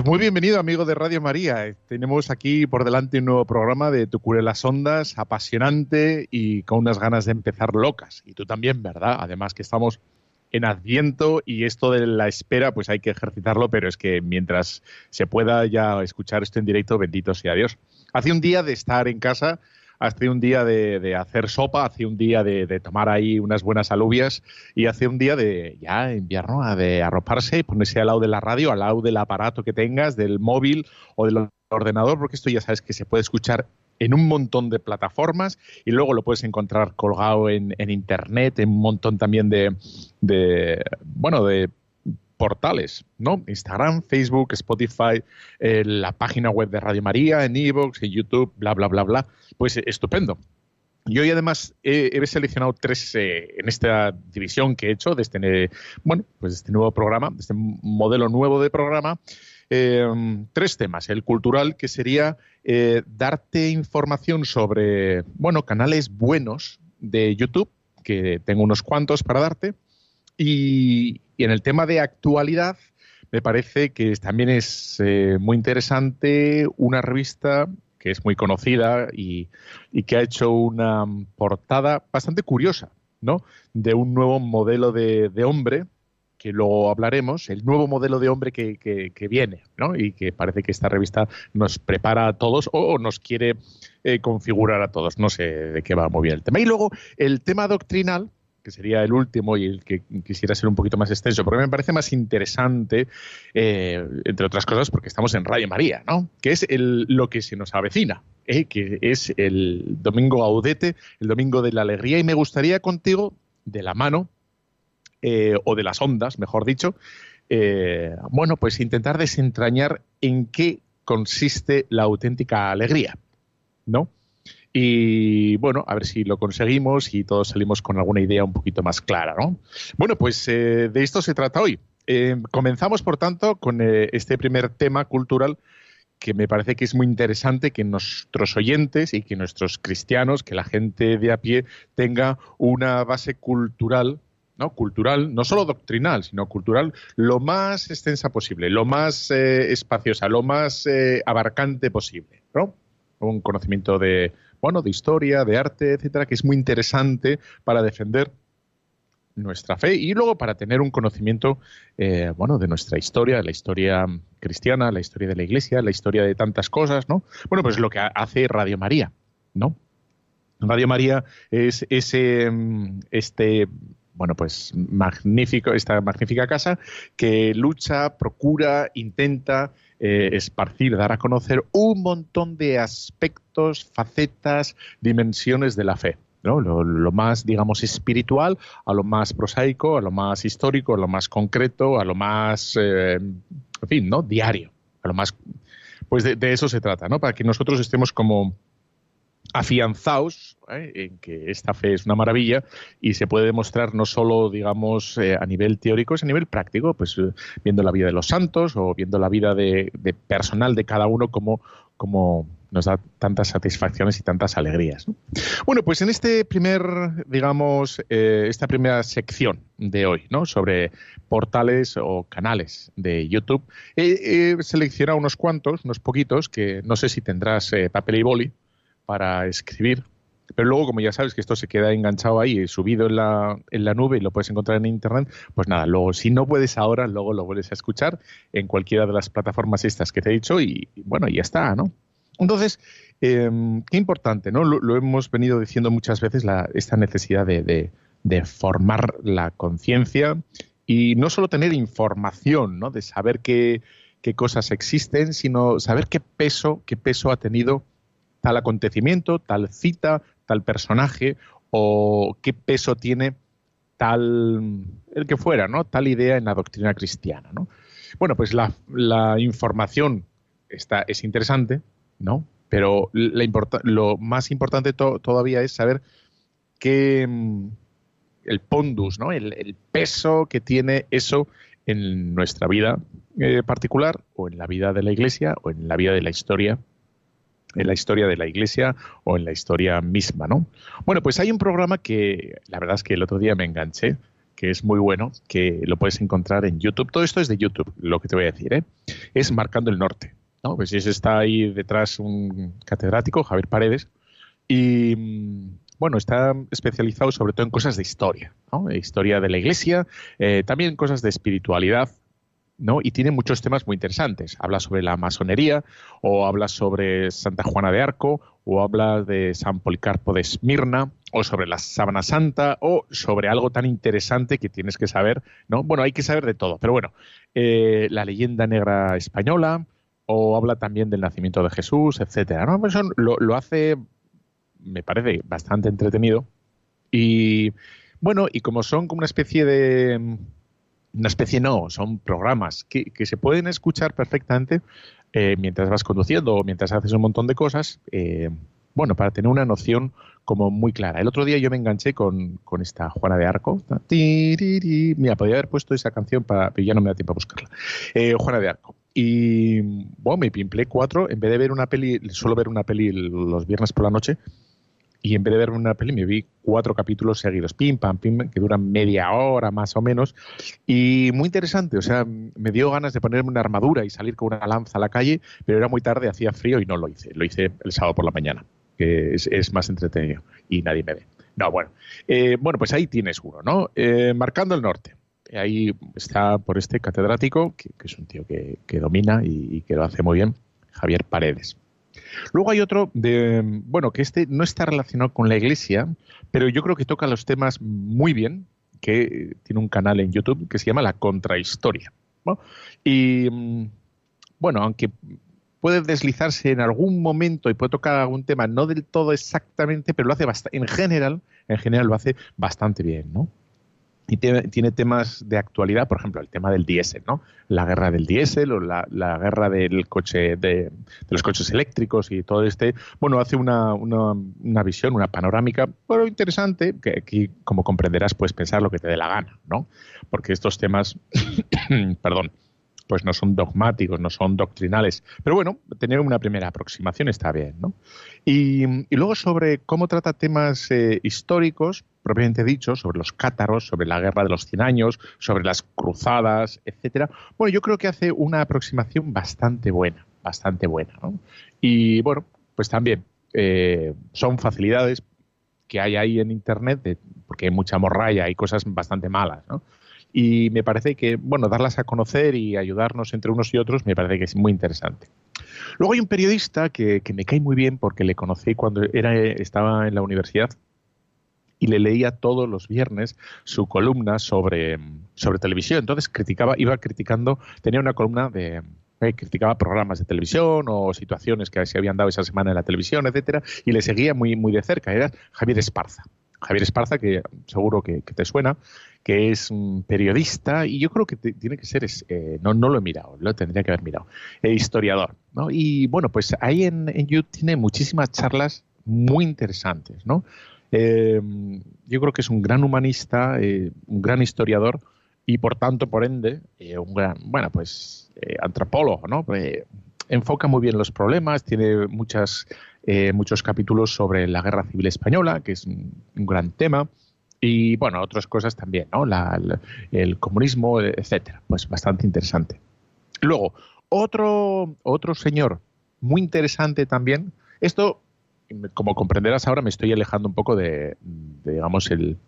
Pues muy bienvenido, amigo de Radio María. Tenemos aquí por delante un nuevo programa de Tu Cure las Ondas, apasionante y con unas ganas de empezar locas. Y tú también, ¿verdad? Además que estamos en Adviento y esto de la espera, pues hay que ejercitarlo, pero es que mientras se pueda ya escuchar esto en directo, bendito sea Dios. Hace un día de estar en casa hace un día de, hacer sopa, hace un día de, tomar ahí unas buenas alubias y hace un día de ya invierno, de arroparse y ponerse al lado de la radio, al lado del aparato que tengas, del móvil o del ordenador, porque esto ya sabes que se puede escuchar en un montón de plataformas y luego lo puedes encontrar colgado en, internet, en un montón también de, de bueno, de portales, ¿no? Instagram, Facebook, Spotify, eh, la página web de Radio María, en Evox, en YouTube, bla, bla, bla, bla. Pues eh, estupendo. Y hoy además he, seleccionado tres eh, en esta división que he hecho de este, bueno, pues este nuevo programa, de este modelo nuevo de programa. tres temas. El cultural, que sería darte información sobre, bueno, canales buenos de YouTube, que tengo unos cuantos para darte. Y, en el tema de actualidad, me parece que también es eh, muy interesante una revista que es muy conocida y, que ha hecho una portada bastante curiosa, ¿no? De un nuevo modelo de, hombre, que luego hablaremos, el nuevo modelo de hombre que, viene, ¿no? Y que parece que esta revista nos prepara a todos o nos quiere eh, configurar a todos. No sé de qué va muy bien el tema. Y luego el tema doctrinal, que sería el último y el que quisiera ser un poquito más extenso, porque me parece más interesante, eh, entre otras cosas, porque estamos en Radio María, ¿no? Que es lo que se nos avecina, ¿eh? que es el domingo audete, el domingo de la alegría, y me gustaría contigo, de la mano, eh, o de las ondas, mejor dicho, bueno, pues intentar desentrañar en qué consiste la auténtica alegría, ¿no? Y bueno, a ver si lo conseguimos y todos salimos con alguna idea un poquito más clara, ¿no? Bueno, pues eh, de esto se trata hoy. Eh, comenzamos, por tanto, con eh, este primer tema cultural que me parece que es muy interesante que nuestros oyentes y que nuestros cristianos, que la gente de a pie tenga una base cultural ¿no? cultural, no solo doctrinal, sino cultural, lo más extensa posible, lo más espaciosa, lo más abarcante posible, ¿no? Un conocimiento de bueno, de historia, de arte, etcétera, que es muy interesante para defender nuestra fe y luego para tener un conocimiento eh, bueno de nuestra historia la historia cristiana la historia de la iglesia la historia de tantas cosas no bueno pues lo que hace Radio María no Radio María es ese este bueno, pues magnífico, esta magnífica casa que lucha, procura, intenta eh, esparcir, dar a conocer un montón de aspectos, facetas, dimensiones de la fe. ¿no? Lo, más, digamos, espiritual, a lo más prosaico, a lo más histórico, a lo más concreto, a lo más, eh, en fin, ¿no? Diario, a lo más... Pues de, de, eso se trata, ¿no? Para que nosotros estemos como afianzados ¿eh? en que esta fe es una maravilla y se puede demostrar no solo, digamos, eh, a nivel teórico, es a nivel práctico, pues eh, viendo la vida de los santos o viendo la vida de, personal de cada uno como, como nos da tantas satisfacciones y tantas alegrías. Bueno, pues en este primer, digamos, esta primera sección de hoy, ¿no? Sobre portales o canales de YouTube, he, seleccionado unos cuantos, unos poquitos, que no sé si tendrás papel y boli, para escribir. Pero luego, como ya sabes que esto se queda enganchado ahí, subido en la, en la nube y lo puedes encontrar en internet, pues nada, luego si no puedes ahora, luego lo vuelves a escuchar en cualquiera de las plataformas estas que te he dicho y, bueno, ya está, ¿no? Entonces, em, qué importante, ¿no? Lo, hemos venido diciendo muchas veces, esta necesidad de, de, formar la conciencia y no solo tener información, ¿no? De saber qué, qué cosas existen, sino saber qué peso, qué peso ha tenido tal acontecimiento, tal cita, tal personaje o qué peso tiene tal, el que fuera, ¿no? Tal idea en la doctrina cristiana, ¿no? Bueno, pues la, información está, es interesante, ¿no? Pero lo más importante todavía es saber qué el pondus, ¿no? El, peso que tiene eso en nuestra vida eh, particular o en la vida de la Iglesia o en la vida de la historia en la historia de la iglesia o en la historia misma, ¿no? Bueno, pues hay un programa que la verdad es que el otro día me enganché, que es muy bueno, que lo puedes encontrar en YouTube. Todo esto es de YouTube, lo que te voy a decir, ¿eh? Es Marcando el Norte. ¿no? Pues está ahí detrás un catedrático, Javier Paredes, y mm, bueno, está especializado sobre todo en cosas de historia, historia de la iglesia, eh, también cosas de espiritualidad, ¿no? Y tiene muchos temas muy interesantes. Habla sobre la masonería, o habla sobre Santa Juana de Arco, o habla de San Policarpo de Esmirna, o sobre la sábana santa, o sobre algo tan interesante que tienes que saber, ¿no? Bueno, hay que saber de todo, pero bueno, eh, la leyenda negra española, o habla también del nacimiento de Jesús, etcétera. ¿no? Pues lo, hace, me parece, bastante entretenido. Y bueno, y como son como una especie de. Una especie no, son programas que, que se pueden escuchar perfectamente eh, mientras vas conduciendo o mientras haces un montón de cosas. Eh, bueno, para tener una noción como muy clara. El otro día yo me enganché con, esta Juana de Arco. Mira, podría haber puesto esa canción, para, pero ya no me da tiempo a buscarla. Eh, Juana de Arco. Y bueno, me pimplé cuatro. En vez de ver una peli, suelo ver una peli los viernes por la noche. Y en vez de ver una peli, me vi cuatro capítulos seguidos, pim, pam, pim, que duran media hora más o menos. Y muy interesante, o sea, me dio ganas de ponerme una armadura y salir con una lanza a la calle, pero era muy tarde, hacía frío y no lo hice. Lo hice el sábado por la mañana que es, más entretenido y nadie me ve. No, bueno. Eh, bueno, pues ahí tienes uno, ¿no? Eh, marcando el norte. Ahí está por este catedrático, que, es un tío que, domina y, que lo hace muy bien, Javier Paredes. Luego hay otro de, bueno, que este no está relacionado con la iglesia, pero yo creo que toca los temas muy bien, que tiene un canal en YouTube que se llama La Contrahistoria. Y mm, bueno, aunque puede deslizarse en algún momento y puede tocar algún tema, no del todo exactamente, pero lo hace en general, en general lo hace bastante bien, ¿no? Y tiene, temas de actualidad, por ejemplo, el tema del diésel, ¿no? La guerra del diésel o la, guerra del coche de, los coches eléctricos y todo este. Bueno, hace una, una, visión, una panorámica, pero interesante, que aquí, como comprenderás, puedes pensar lo que te dé la gana, ¿no? Porque estos temas, perdón, pues no son dogmáticos, no son doctrinales. Pero bueno, tener una primera aproximación está bien, ¿no? Y, luego sobre cómo trata temas eh, históricos, propiamente dicho, sobre los cátaros, sobre la guerra de los 100 años, sobre las cruzadas, etcétera. Bueno, yo creo que hace una aproximación bastante buena, bastante buena, ¿no? Y bueno, pues también eh, son facilidades que hay ahí en Internet, porque hay mucha morralla y cosas bastante malas, ¿no? Y me parece que, bueno, darlas a conocer y ayudarnos entre unos y otros me parece que es muy interesante. Luego hay un periodista que, me cae muy bien porque le conocí cuando era, estaba en la universidad y le leía todos los viernes su columna sobre, sobre televisión. Entonces criticaba, iba criticando, tenía una columna de eh, criticaba programas de televisión o situaciones que se habían dado esa semana en la televisión, etcétera, y le seguía muy, muy de cerca. Era Javier Esparza. Javier Esparza, que seguro que, te suena, que es un periodista y yo creo que tiene que ser, eh, no, no lo he mirado, lo tendría que haber mirado, eh, historiador. ¿no? Y bueno, pues ahí en, YouTube tiene muchísimas charlas muy interesantes. ¿no? Eh, yo creo que es un gran humanista, un gran historiador y por tanto, por ende, un gran, bueno, pues antropólogo, ¿no? enfoca muy bien los problemas, tiene muchas eh, muchos capítulos sobre la Guerra Civil Española, que es un, gran tema, y bueno, otras cosas también, ¿no? el comunismo, etcétera. Pues bastante interesante. Luego, otro, otro señor muy interesante también. Esto, como comprenderás ahora, me estoy alejando un poco de, digamos, el,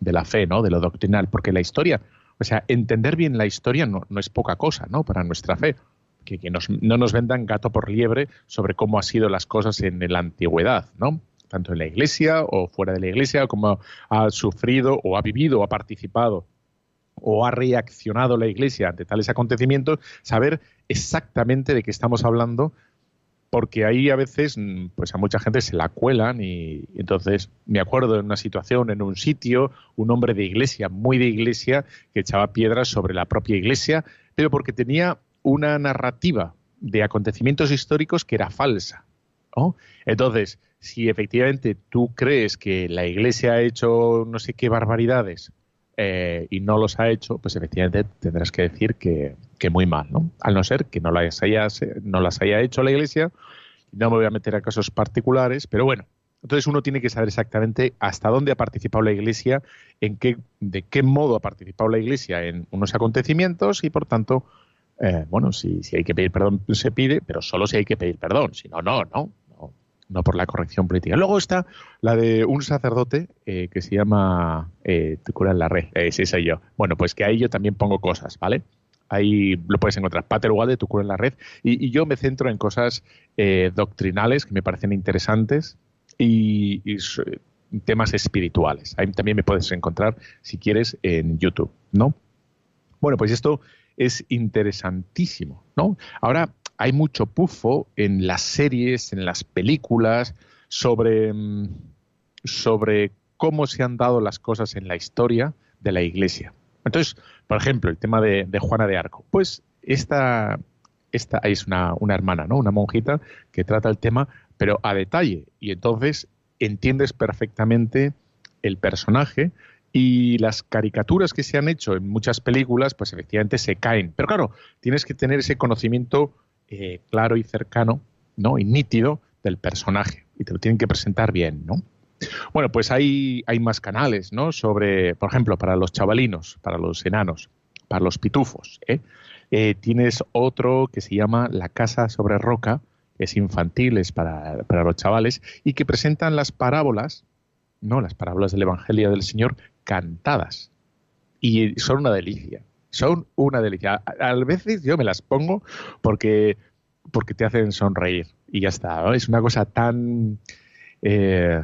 de la fe, ¿no? De lo doctrinal, porque la historia, o sea, entender bien la historia no, no es poca cosa, ¿no? Para nuestra fe que, no nos vendan gato por liebre sobre cómo han sido las cosas en la antigüedad, ¿no? Tanto en la iglesia o fuera de la iglesia, cómo ha sufrido o ha vivido o ha participado o ha reaccionado la iglesia ante tales acontecimientos, saber exactamente de qué estamos hablando, porque ahí a veces pues a mucha gente se la cuelan y, y entonces me acuerdo de una situación en un sitio, un hombre de iglesia, muy de iglesia, que echaba piedras sobre la propia iglesia, pero porque tenía una narrativa de acontecimientos históricos que era falsa. Entonces, si efectivamente tú crees que la Iglesia ha hecho no sé qué barbaridades eh, y no los ha hecho, pues efectivamente tendrás que decir que, muy mal, ¿no? Al no ser que no las, haya, no las haya hecho la Iglesia, no me voy a meter a casos particulares, pero bueno, entonces uno tiene que saber exactamente hasta dónde ha participado la Iglesia, en qué, de qué modo ha participado la Iglesia en unos acontecimientos y por tanto, eh, bueno, si, si hay que pedir perdón se pide, pero solo si hay que pedir perdón, si no, no, no no por la corrección política. Luego está la de un sacerdote eh, que se llama eh, cura en la red, eh, yo. Bueno, pues que ahí yo también pongo cosas, ¿vale? Ahí lo puedes encontrar, Pater de Tu cura en la red. Y, yo me centro en cosas eh, doctrinales que me parecen interesantes y, temas espirituales. Ahí también me puedes encontrar, si quieres, en YouTube, ¿no? Bueno, pues esto es interesantísimo, ¿no? Ahora, hay mucho pufo en las series, en las películas, sobre, mm, sobre cómo se han dado las cosas en la historia de la Iglesia. Entonces, por ejemplo, el tema de, Juana de Arco. Pues esta, esta es una, una, hermana, ¿no? Una monjita que trata el tema, pero a detalle. Y entonces entiendes perfectamente el personaje y las caricaturas que se han hecho en muchas películas, pues efectivamente se caen. Pero claro, tienes que tener ese conocimiento eh, claro y cercano, ¿no? Y nítido del personaje. Y te lo tienen que presentar bien, ¿no? Bueno, pues hay, hay más canales, ¿no? Sobre, por ejemplo, para los chavalinos, para los enanos, para los pitufos. ¿eh? Eh, tienes otro que se llama La Casa sobre Roca, que es infantil, es para, para los chavales, y que presentan las parábolas, ¿no? Las parábolas del Evangelio del Señor cantadas. Y son una delicia son una delicia. A, veces yo me las pongo porque, porque te hacen sonreír y ya está. Es una cosa tan, eh,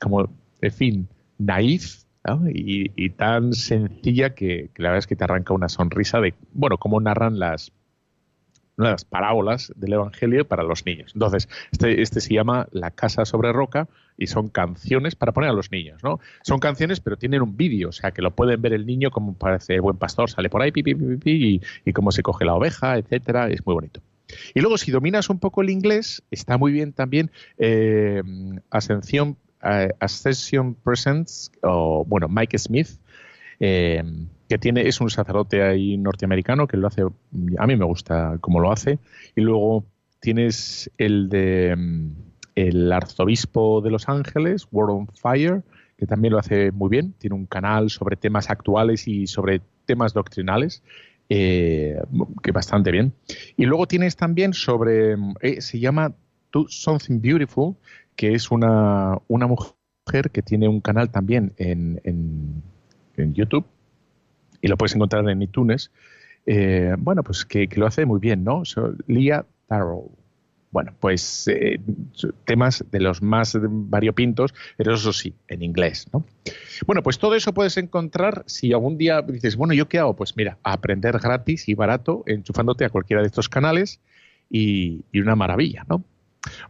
como, en fin, naif y, tan sencilla que, que, la verdad es que te arranca una sonrisa de, bueno, cómo narran las, las parábolas del Evangelio para los niños. Entonces, este, este se llama La Casa sobre Roca y son canciones para poner a los niños, ¿no? Son canciones, pero tienen un vídeo, o sea, que lo pueden ver el niño como parece buen pastor, sale por ahí, pi, pi, pi, y, cómo se coge la oveja, etcétera, es muy bonito. Y luego, si dominas un poco el inglés, está muy bien también eh, Ascension, eh, Ascension Presents, o bueno, Mike Smith, eh, que tiene, es un sacerdote ahí norteamericano que lo hace, a mí me gusta cómo lo hace, y luego tienes el de mm, el arzobispo de Los Ángeles, World on Fire, que también lo hace muy bien, tiene un canal sobre temas actuales y sobre temas doctrinales, eh, que bastante bien. Y luego tienes también sobre, eh, se llama Something Beautiful, que es una, una mujer que tiene un canal también en, en YouTube y lo puedes encontrar en iTunes. Eh, bueno, pues que, lo hace muy bien, ¿no? So, Leah Tarrow. Bueno, pues eh, temas de los más variopintos, pero eso sí, en inglés, ¿no? Bueno, pues todo eso puedes encontrar si algún día dices, bueno, ¿yo qué hago? Pues mira, aprender gratis y barato enchufándote a cualquiera de estos canales y, una maravilla, ¿no?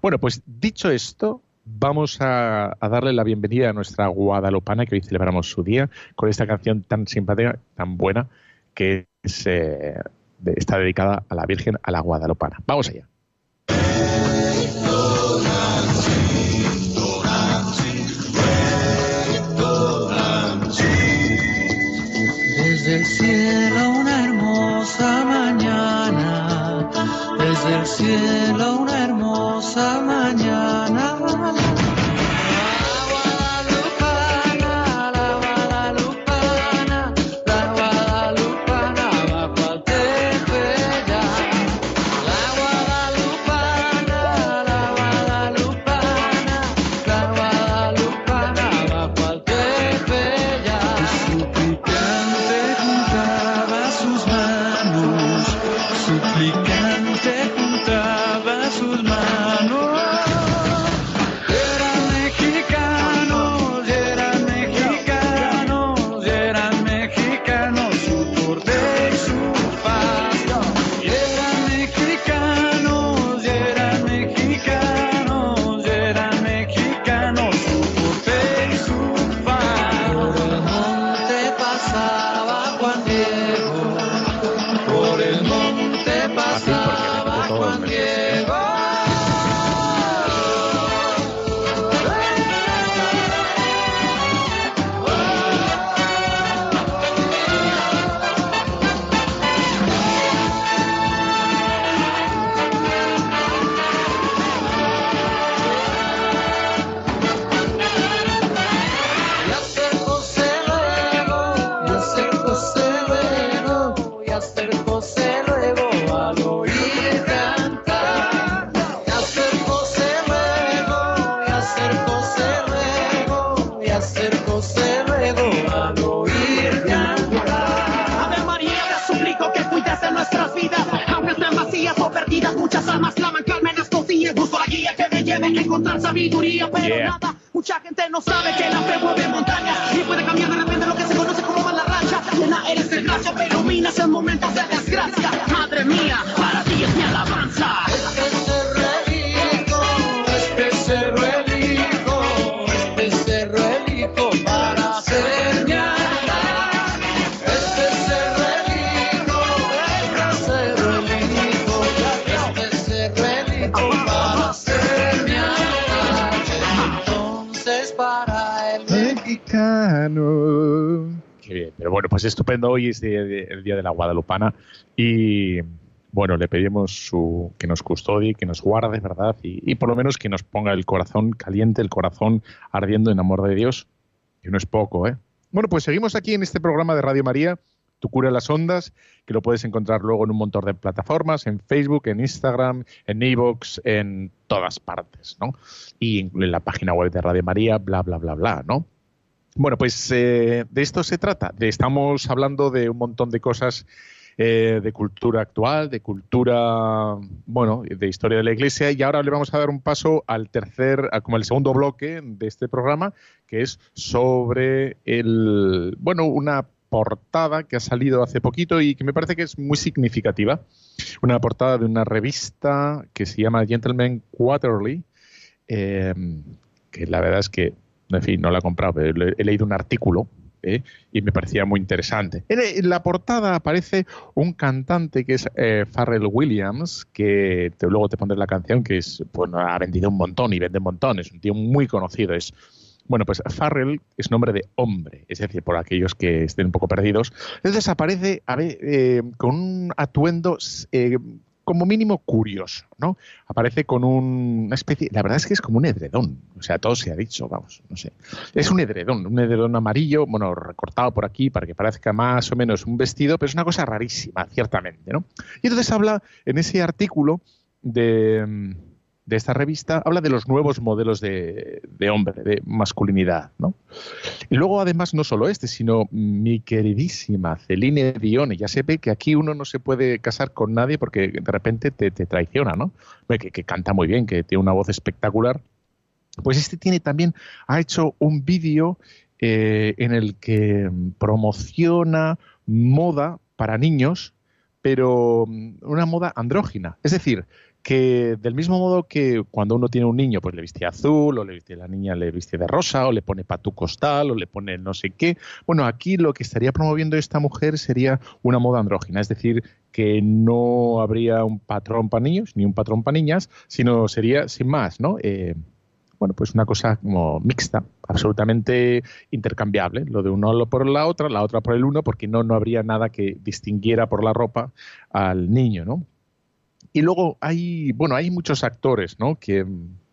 Bueno, pues dicho esto, vamos a, darle la bienvenida a nuestra guadalupana, que hoy celebramos su día, con esta canción tan simpática, tan buena, que eh, está dedicada a la Virgen, a la guadalupana. Vamos allá. Desde el cielo una hermosa mañana, desde el cielo una hermosa mañana pues estupendo. Hoy es el día de la Guadalupana y bueno, le pedimos su, que nos custodie, que nos guarde, ¿verdad? Y, por lo menos que nos ponga el corazón caliente, el corazón ardiendo en amor de Dios, que no es poco, ¿eh? Bueno, pues seguimos aquí en este programa de Radio María, Tu cura las ondas, que lo puedes encontrar luego en un montón de plataformas, en Facebook, en Instagram, en Evox, en todas partes, ¿no? Y en la página web de Radio María, bla, bla, bla, bla, ¿no? Bueno, pues eh, de esto se trata. Estamos hablando de un montón de cosas eh, de cultura actual, de cultura, bueno, de historia de la Iglesia. Y ahora le vamos a dar un paso al tercer, como el segundo bloque de este programa, que es sobre el, bueno, una portada que ha salido hace poquito y que me parece que es muy significativa. Una portada de una revista que se llama Gentleman Quarterly, eh, que la verdad es que, en fin, no la he comprado, pero he leído un artículo ¿eh? y me parecía muy interesante. En, la portada aparece un cantante que es eh, Williams, que luego te pondré la canción, que es, bueno, ha vendido un montón y vende un montón, es un tío muy conocido, es bueno, pues Farrell es nombre de hombre, es decir, por aquellos que estén un poco perdidos. Entonces aparece a ver, eh, con un atuendo eh, como mínimo curioso, ¿no? Aparece con un- una especie, la verdad es que es como un edredón, o sea, todo se ha dicho, vamos, no sé. Es un edredón, un edredón amarillo, bueno, recortado por aquí para que parezca más o menos un vestido, pero es una cosa rarísima, ciertamente, ¿no? Y entonces habla en ese artículo de, de esta revista, habla de los nuevos modelos de, de hombre, de masculinidad, ¿no? Y luego, además, no solo este, sino mi queridísima Celine Dion. Ya se ve que aquí uno no se puede casar con nadie porque de repente te, te traiciona, ¿no? Que, que canta muy bien, que tiene una voz espectacular. Pues este tiene también, ha hecho un vídeo eh, en el que promociona moda para niños, pero mm, una moda andrógina. Es decir, que del mismo modo que cuando uno tiene un niño, pues le viste azul, o le viste la niña le viste de rosa, o le pone patu costal, o le pone no sé qué. Bueno, aquí lo que estaría promoviendo esta mujer sería una moda andrógina, es decir, que no habría un patrón para niños ni un patrón para niñas, sino sería sin más, ¿no? Eh, bueno, pues una cosa como mixta, absolutamente intercambiable, lo de uno por la otra, la otra por el uno, porque no, no habría nada que distinguiera por la ropa al niño, ¿no? Y luego hay, bueno, hay muchos actores, ¿no? Que,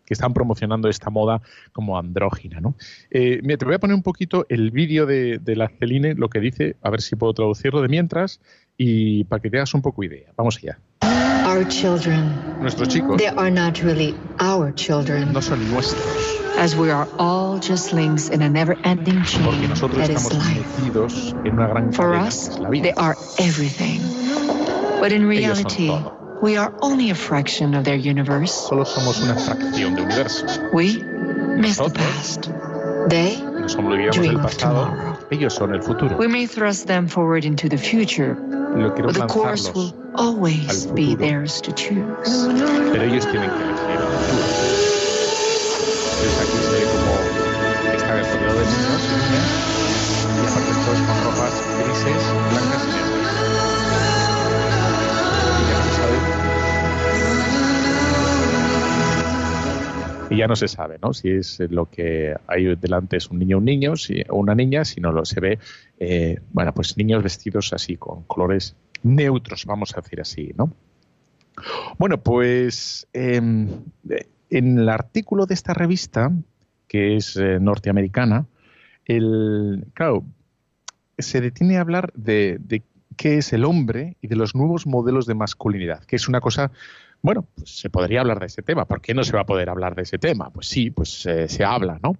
que están promocionando esta moda como andrógina, ¿no? Eh, mira, te voy a poner un poquito el vídeo de, de la Celine, lo que dice, a ver si puedo traducirlo de mientras, y para que te hagas un poco idea. Vamos allá. Our children, Nuestros chicos they are not really our children, no son nuestros, as we are all just links in a never-ending porque chain nosotros that estamos metidos en una gran For cadena, us, que es la vida. they are everything. But in reality. We are only a fraction of their universe. Solo somos una fracción de universo. We miss the past. They, Nos olvidamos Dream del pasado. Ellos son el futuro. we may thrust them forward into the future, Lo quiero but the course will always be theirs to choose. pero ellos tienen que elegir el futuro. Entonces aquí se ve como rodeado de niños y y aparte todos con ropas grises, blancas y negras. Y ya no se sabe, ¿no? Si es lo que hay delante es un niño o un niño, si, o una niña, si no lo se ve, eh, bueno, pues niños vestidos así con colores neutros, vamos a decir así, ¿no? Bueno, pues eh, en el artículo de esta revista, que es eh, norteamericana, el, claro, se detiene a hablar de qué es el hombre y de los nuevos modelos de masculinidad, que es una cosa, bueno, pues se podría hablar de ese tema. ¿Por qué no se va a poder hablar de ese tema? Pues sí, pues eh, se habla, ¿no?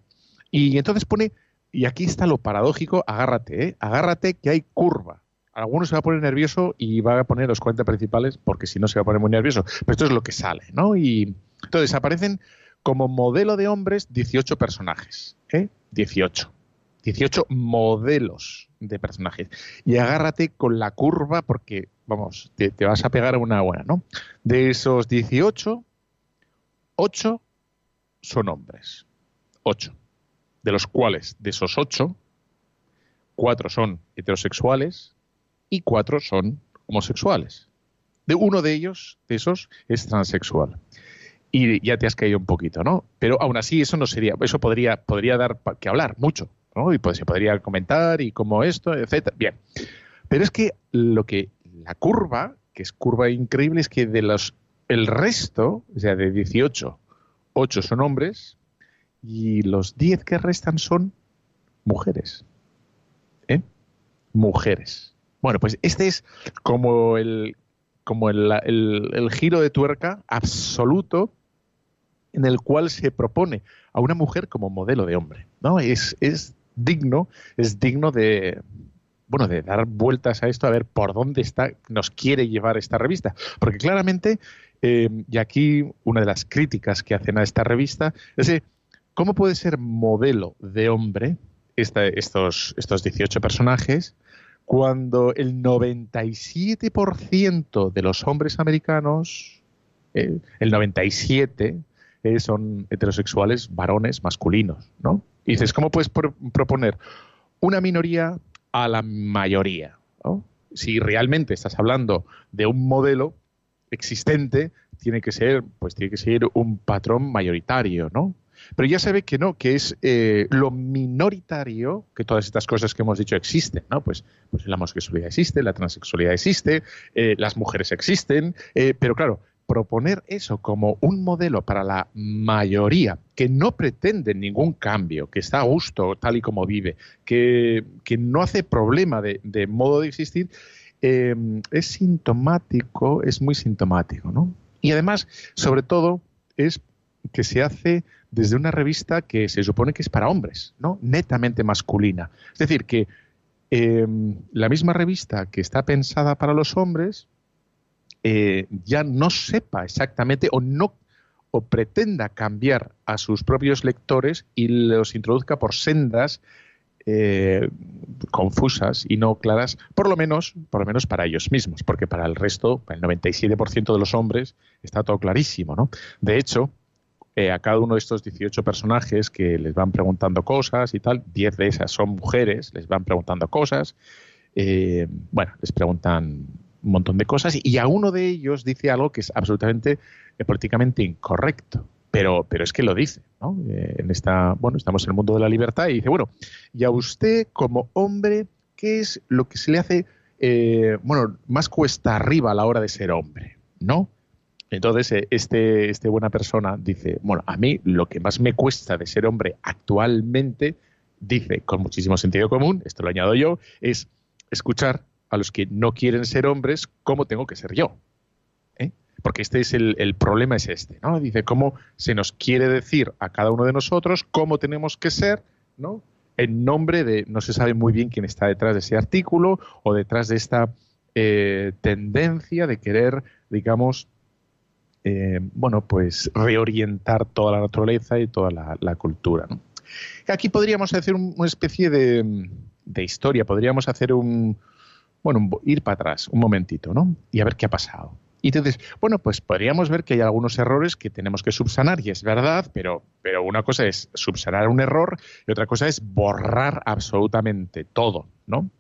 Y entonces pone, y aquí está lo paradójico, agárrate, ¿eh? agárrate que hay curva. Alguno se va a poner nervioso y va a poner los 40 principales porque si no se va a poner muy nervioso. Pero esto es lo que sale, ¿no? Y entonces aparecen como modelo de hombres 18 personajes. ¿eh? 18. 18 modelos de personajes. Y agárrate con la curva porque, vamos, te, vas a pegar a una buena, ¿no? De esos 18, 8 son hombres. 8. De los cuales, de esos 8, 4 son heterosexuales y 4 son homosexuales. De uno de ellos, de esos, es transexual. Y ya te has caído un poquito, ¿no? Pero aún así eso no sería, eso podría, podría dar que hablar mucho, ¿no? Y pues se podría comentar y como esto, etcétera. Bien. Pero es que lo que la curva, que es curva increíble, es que de los el resto, o sea, de 18, 8 son hombres y los 10 que restan son mujeres. ¿Eh? Mujeres. Bueno, pues este es como el como el, el- el giro de tuerca absoluto en el cual se propone a una mujer como modelo de hombre. ¿no? Es, es digno, es digno de bueno, de dar vueltas a esto, a ver por dónde está, nos quiere llevar esta revista. Porque claramente, eh, y aquí una de las críticas que hacen a esta revista es ¿cómo puede ser modelo de hombre estos, estos 18 personajes cuando el 97% de los hombres americanos, eh, el 97% eh, son heterosexuales varones masculinos, ¿no? Y dices, ¿cómo puedes pro- proponer una minoría a la mayoría? ¿no? Si realmente estás hablando de un modelo existente, tiene que ser, pues tiene que ser un patrón mayoritario, ¿no? Pero ya se ve que no, que es eh, lo minoritario que todas estas cosas que hemos dicho existen, ¿no? Pues, pues la homosexualidad existe, la transexualidad existe, eh, las mujeres existen, eh, pero claro, proponer eso como un modelo para la mayoría que no pretende ningún cambio, que está a gusto tal y como vive, que, que no hace problema de, de modo de existir, eh, es sintomático, es muy sintomático, ¿no? Y además, sobre todo, es que se hace desde una revista que se supone que es para hombres, ¿no? Netamente masculina. Es decir, que eh, la misma revista que está pensada para los hombres eh, ya no sepa exactamente o no o pretenda cambiar a sus propios lectores y los introduzca por sendas eh, confusas y no claras, por lo menos, por lo menos para ellos mismos, porque para el resto, el 97% de los hombres, está todo clarísimo, ¿no? De hecho, eh, a cada uno de estos 18 personajes que les van preguntando cosas y tal, 10 de esas son mujeres, les van preguntando cosas, bueno, les preguntan un montón de cosas y a uno de ellos dice algo que es absolutamente eh, políticamente incorrecto. Pero, pero es que lo dice, ¿no? Eh, en esta, bueno, estamos en el mundo de la libertad y dice, bueno, y a usted como hombre, ¿qué es lo que se le hace, eh, bueno, más cuesta arriba a la hora de ser hombre, ¿no? Entonces, eh, este, este buena persona dice, bueno, a mí lo que más me cuesta de ser hombre actualmente, dice con muchísimo sentido común, esto lo añado yo, es escuchar a los que no quieren ser hombres cómo tengo que ser yo. ¿eh? Porque este es el, el problema es este, ¿no? Dice cómo se nos quiere decir a cada uno de nosotros cómo tenemos que ser, ¿no? En nombre de, no se sabe muy bien quién está detrás de ese artículo o detrás de esta eh, tendencia de querer, digamos, eh, bueno, pues reorientar toda la naturaleza y toda la, la cultura. Aquí podríamos hacer un- una especie de, de historia, podríamos hacer un, bueno, ir para atrás un momentito, ¿no? Y a ver qué ha pasado. Y entonces, bueno, pues podríamos ver que hay algunos errores que tenemos que subsanar, y es verdad, pero, pero una cosa es subsanar un error y otra cosa es borrar absolutamente todo, ¿no?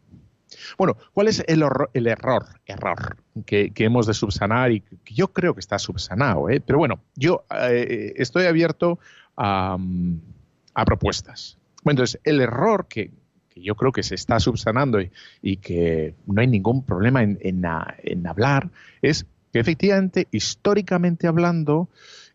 Bueno, ¿cuál es el, el error, error que, que hemos de subsanar y que yo creo que está subsanado? ¿eh? Pero bueno, yo eh, estoy abierto a, mm, a propuestas. Bueno, entonces, el error que, que yo creo que se está subsanando y, que no hay ningún problema en, en hablar es que efectivamente, históricamente hablando,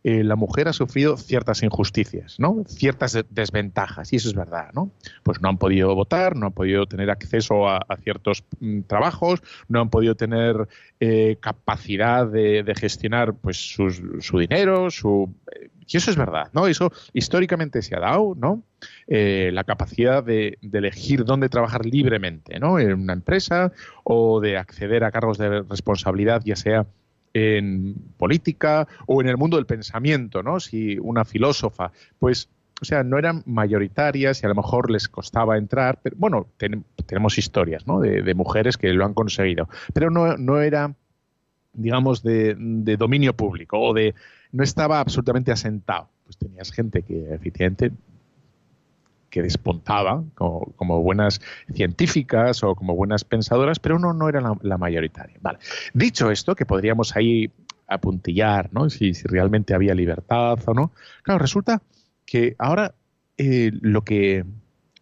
eh, la mujer ha sufrido ciertas injusticias, ¿no? Ciertas de- desventajas, y eso es verdad, ¿no? Pues no han podido votar, no han podido tener acceso a, ciertos mm, trabajos, no han podido tener eh, capacidad de, de gestionar pues sus- su dinero, su eh, y eso es verdad, ¿no? Eso históricamente se ha dado, ¿no? Eh, la capacidad de, elegir dónde trabajar libremente, ¿no? En una empresa o de acceder a cargos de responsabilidad, ya sea en política o en el mundo del pensamiento, ¿no? Si una filósofa, pues, o sea, no eran mayoritarias y a lo mejor les costaba entrar, pero bueno, ten- tenemos historias, ¿no? De, de mujeres que lo han conseguido, pero no, no era, digamos, de, de dominio público o de, no estaba absolutamente asentado. Pues tenías gente que efectivamente que despuntaba como, como buenas científicas o como buenas pensadoras, pero no, no era la, la mayoritaria. Vale. Dicho esto, que podríamos ahí apuntillar, ¿no? Si, si realmente había libertad o no. Claro, resulta que ahora eh, lo, que,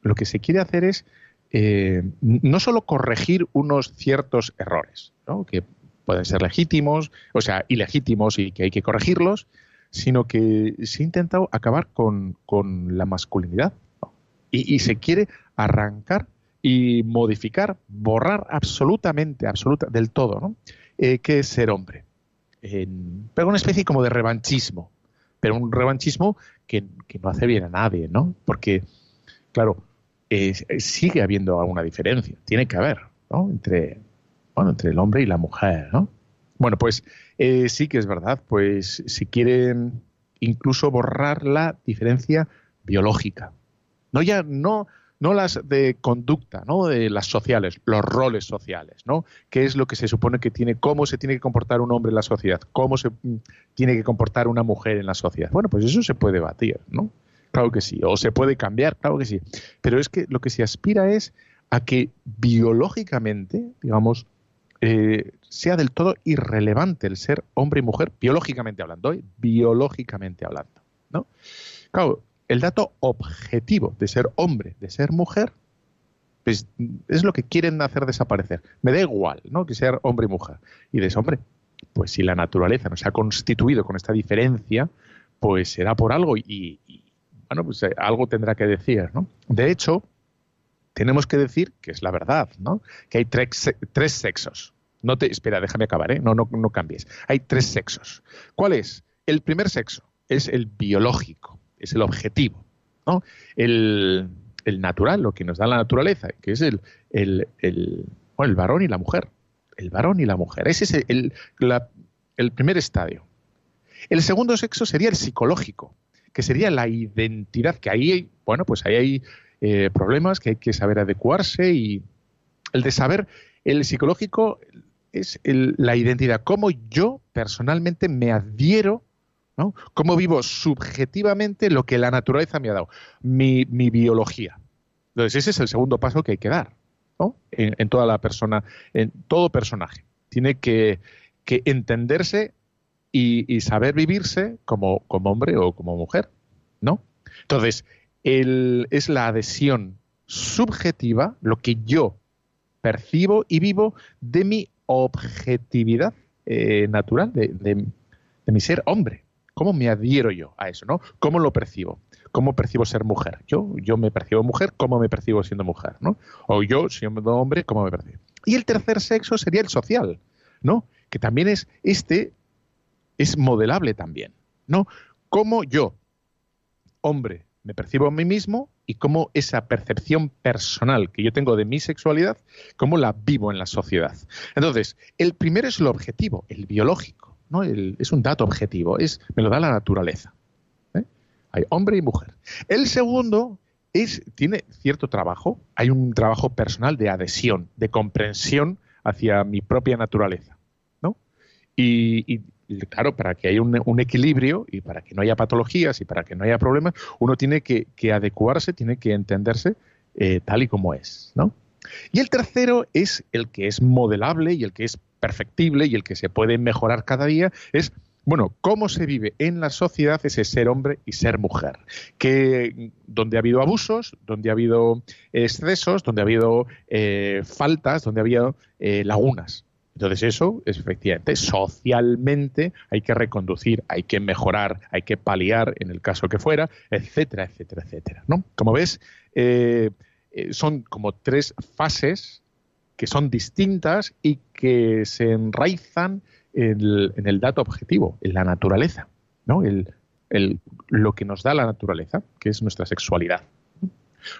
lo que se quiere hacer es eh, no solo corregir unos ciertos errores, ¿no? que pueden ser legítimos, o sea, ilegítimos y que hay que corregirlos, sino que se ha intentado acabar con, la masculinidad. Y, se quiere arrancar y modificar, borrar absolutamente, absoluta, del todo, ¿no? Eh, qué es ser hombre. Pero una especie como de revanchismo, pero un revanchismo que, que no hace bien a nadie, ¿no? Porque, claro, sigue habiendo alguna diferencia, tiene que haber, ¿no? Entre, entre el hombre y la mujer, ¿no? Bueno, pues eh, sí que es verdad, pues si quieren incluso borrar la diferencia biológica, no ya no no las de conducta, no de las sociales, los roles sociales, ¿no? ¿Qué es lo que se supone que tiene, cómo se tiene que comportar un hombre en la sociedad, cómo se mm, tiene que comportar una mujer en la sociedad? Bueno, pues eso se puede debatir, ¿no? Claro que sí, o se puede cambiar, claro que sí. Pero es que lo que se aspira es a que biológicamente, digamos, eh, sea del todo irrelevante el ser hombre y mujer, biológicamente hablando, ¿eh? biológicamente hablando, ¿no? Claro, el dato objetivo de ser hombre, de ser mujer, pues es lo que quieren hacer desaparecer. Me da igual, ¿no? Que ser hombre y mujer. Y de hombre, pues si la naturaleza nos ha constituido con esta diferencia, pues será por algo y, y, bueno, pues eh, algo tendrá que decir, ¿no? De hecho, tenemos que decir que es la verdad, ¿no? Que hay tres, tres sexos. No te, espera, déjame acabar, ¿eh? No, no, no cambies. Hay tres sexos. ¿Cuál es? El primer sexo es el biológico, es el objetivo, ¿no? El, el natural, lo que nos da la naturaleza, que es el, el, el, el varón y la mujer. El varón y la mujer. Ese es el, la- el primer estadio. El segundo sexo sería el psicológico, que sería la identidad, que ahí, bueno, pues ahí hay eh, problemas que hay que saber adecuarse y el de saber, el psicológico es el- la identidad, cómo yo personalmente me adhiero, ¿no? cómo vivo subjetivamente lo que la naturaleza me ha dado, mi, mi biología. Entonces ese es el segundo paso que hay que dar ¿no? en, toda la persona, en todo personaje. Tiene que, que entenderse y, y saber vivirse como, como hombre o como mujer, ¿no? Entonces, es la adhesión subjetiva, lo que yo percibo y vivo de mi objetividad eh, natural, de, de- de mi ser hombre. ¿Cómo me adhiero yo a eso, no? ¿Cómo lo percibo? ¿Cómo percibo ser mujer? Yo, yo me percibo mujer, ¿cómo me percibo siendo mujer, no? O yo, siendo hombre, ¿cómo me percibo? Y el tercer sexo sería el social, ¿no? Que también es este es modelable también, ¿no? Cómo yo, hombre, me percibo a mí mismo y cómo esa percepción personal que yo tengo de mi sexualidad, cómo la vivo en la sociedad. Entonces, el primero es lo objetivo, el biológico, ¿no? Es un dato objetivo, es, me lo da la naturaleza. ¿eh? Hay hombre y mujer. El segundo es, tiene cierto trabajo, hay un trabajo personal de adhesión, de comprensión hacia mi propia naturaleza. ¿no? Y, claro, para que haya un, equilibrio y para que no haya patologías y para que no haya problemas, uno tiene que, que adecuarse, tiene que entenderse eh, tal y como es. ¿no? Y el tercero es el que es modelable y el que es perfectible y el que se puede mejorar cada día, es bueno, cómo se vive en la sociedad ese ser hombre y ser mujer. Que donde ha habido abusos, donde ha habido excesos, donde ha habido eh, faltas, donde ha habido eh, lagunas. Entonces eso, es, efectivamente, socialmente hay que reconducir, hay que mejorar, hay que paliar en el caso que fuera, etcétera, etcétera, etcétera. ¿no? Como ves, eh, eh, son como tres fases que son distintas y que se enraizan en el, en el dato objetivo, en la naturaleza, ¿no? El, el, lo que nos da la naturaleza, que es nuestra sexualidad.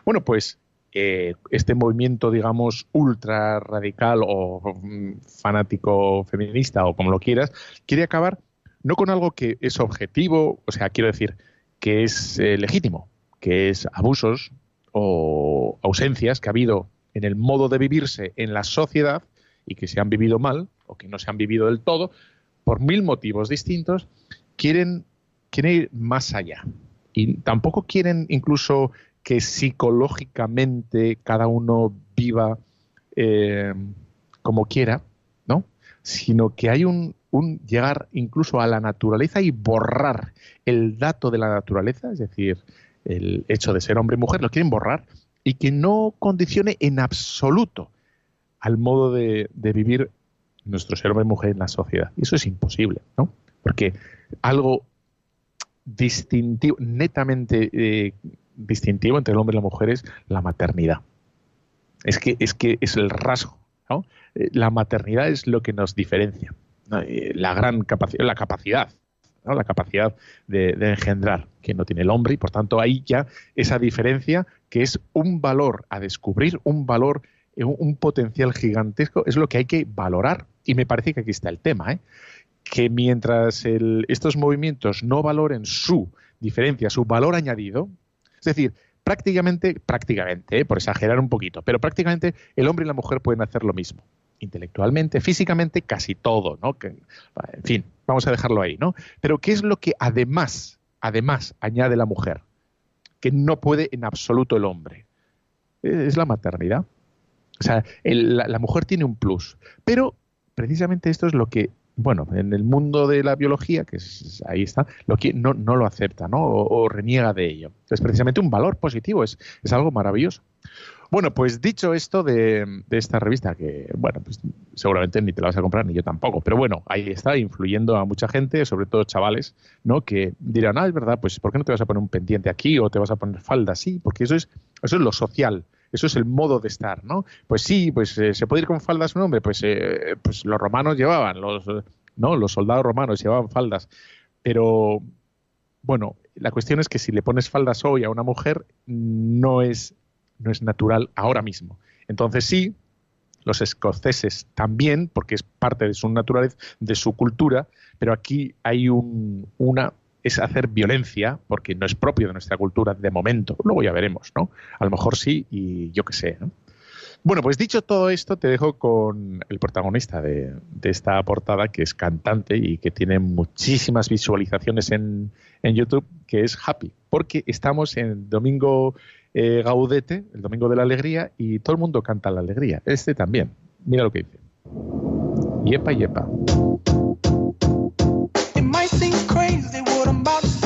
Bueno, pues eh, este movimiento, digamos, ultra radical o mm, fanático feminista o como lo quieras, quiere acabar no con algo que es objetivo, o sea, quiero decir, que es eh, legítimo, que es abusos o ausencias que ha habido en el modo de vivirse en la sociedad y que se han vivido mal o que no se han vivido del todo, por mil motivos distintos, quieren, quieren ir más allá. Y tampoco quieren incluso que psicológicamente cada uno viva eh, como quiera, ¿no? Sino que hay un, un llegar incluso a la naturaleza y borrar el dato de la naturaleza, es decir, el hecho de ser hombre y mujer, lo quieren borrar y que no condicione en absoluto al modo de, vivir nuestro ser hombre y mujer en la sociedad. Y eso es imposible, ¿no? Porque algo distintivo, netamente eh, distintivo entre el hombre y la mujer es la maternidad. Es que es, que es el rasgo, ¿no? Eh, La maternidad es lo que nos diferencia. Eh, La gran capacidad, la capacidad, la capacidad de, engendrar que no tiene el hombre y por tanto ahí ya esa diferencia que es un valor a descubrir, un valor, eh, un, potencial gigantesco, es lo que hay que valorar. Y me parece que aquí está el tema, que mientras estos movimientos no valoren su diferencia, su valor añadido, es decir, prácticamente, prácticamente, ¿eh? por exagerar un poquito, pero prácticamente el hombre y la mujer pueden hacer lo mismo. Intelectualmente, físicamente, casi todo, ¿no? Que, en fin, vamos a dejarlo ahí, ¿no? Pero ¿qué es lo que además, además añade la mujer? Que no puede en absoluto el hombre. Eh, Es la maternidad. O sea, la mujer tiene un plus. Pero precisamente esto es lo que, bueno, en el mundo de la biología, que es, ahí está, lo que no, no lo acepta, ¿no? O, reniega de ello. Es precisamente un valor positivo, es, algo maravilloso. Bueno, pues dicho esto de, esta revista, que, bueno, pues seguramente ni te la vas a comprar, ni yo tampoco, pero bueno, ahí está, influyendo a mucha gente, sobre todo chavales, ¿no? Que dirán, ah, es verdad, pues ¿por qué no te vas a poner un pendiente aquí o te vas a poner falda? Sí, porque eso es, eso es lo social, eso es el modo de estar, ¿no? Pues sí, pues eh, se puede ir con faldas un hombre, pues, eh, pues los romanos llevaban, los, eh, no, los soldados romanos llevaban faldas, pero bueno, la cuestión es que si le pones faldas hoy a una mujer no es no es natural ahora mismo. Entonces sí, los escoceses también, porque es parte de su naturaleza, de su cultura, pero aquí hay un, una es hacer violencia, porque no es propio de nuestra cultura de momento. Luego ya veremos, ¿no? A lo mejor sí y yo qué sé, ¿no? Bueno, pues dicho todo esto, te dejo con el protagonista de, de esta portada, que es cantante y que tiene muchísimas visualizaciones en, en YouTube, que es Happy, porque estamos en domingo eh, Gaudete, el domingo de la alegría, y todo el mundo canta la alegría. Este también. Mira lo que dice. Yepa, yepa. It might seem crazy what I'm about to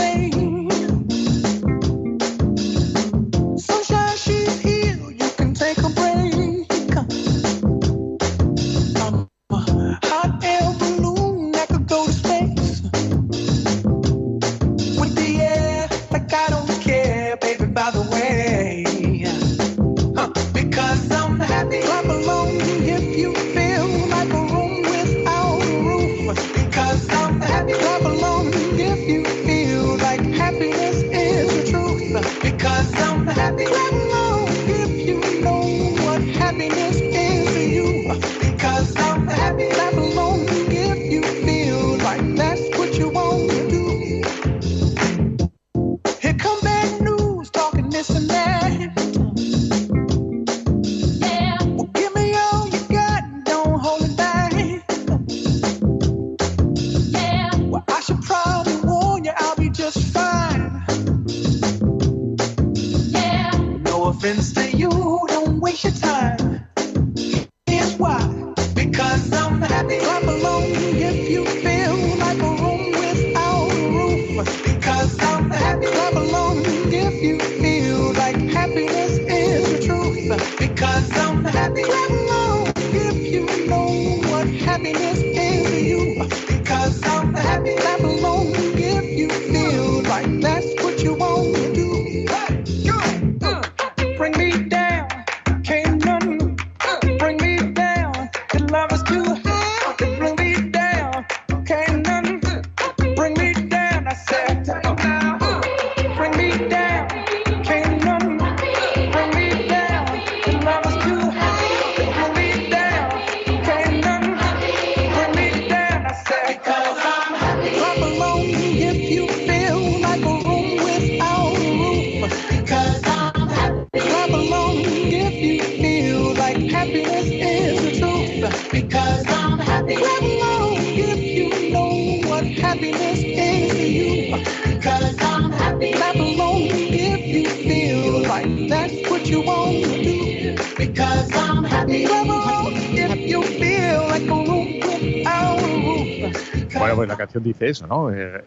Bueno, pues la canción dice eso, ¿no? Eh,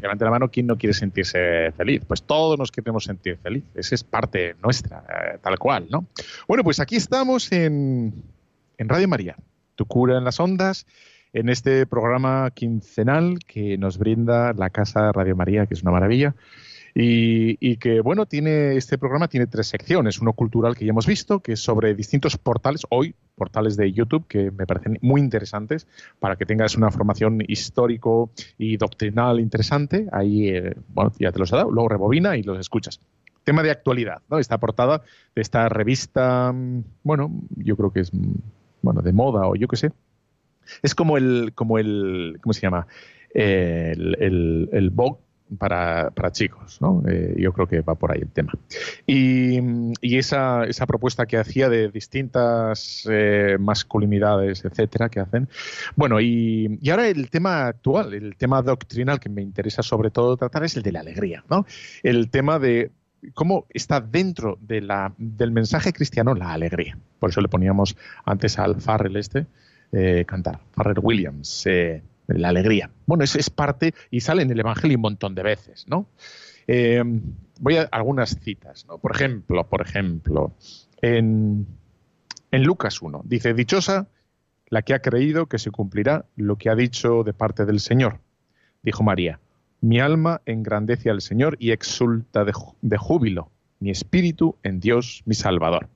levante la mano quien no quiere sentirse feliz. Pues todos nos queremos sentir feliz. Esa es parte nuestra, eh, tal cual, ¿no? Bueno, pues aquí estamos en, en Radio María, Tu cura en las ondas, en este programa quincenal que nos brinda la Casa Radio María, que es una maravilla. Y, que, bueno, tiene este programa tiene tres secciones. Uno cultural que ya hemos visto, que es sobre distintos portales, hoy portales de YouTube, que me parecen muy interesantes para que tengas una formación histórico y doctrinal interesante. Ahí, eh, bueno, ya te los he dado, luego rebobina y los escuchas. Tema de actualidad, ¿no? Esta portada de esta revista, mm, bueno, yo creo que es, mm, bueno, de moda o yo qué sé. Es como el, como el, ¿cómo se llama? El, el, el Vogue para, para chicos, ¿no? Eh, yo creo que va por ahí el tema. Y, y esa, esa propuesta que hacía de distintas eh, masculinidades, etcétera, que hacen. Bueno, y, y ahora el tema actual, el tema doctrinal que me interesa sobre todo tratar es el de la alegría, ¿no? El tema de cómo está dentro de la, del mensaje cristiano la alegría. Por eso le poníamos antes al Farrell este eh, cantar, Farrell Williams, la alegría. Bueno, es, es, parte y sale en el Evangelio un montón de veces, ¿no? Eh, voy a algunas citas, ¿no? Por ejemplo, por ejemplo, en, en Lucas 1 dice, dichosa la que ha creído que se cumplirá lo que ha dicho de parte del Señor. Dijo María, mi alma engrandece al Señor y exulta de, de júbilo, mi espíritu en Dios mi Salvador.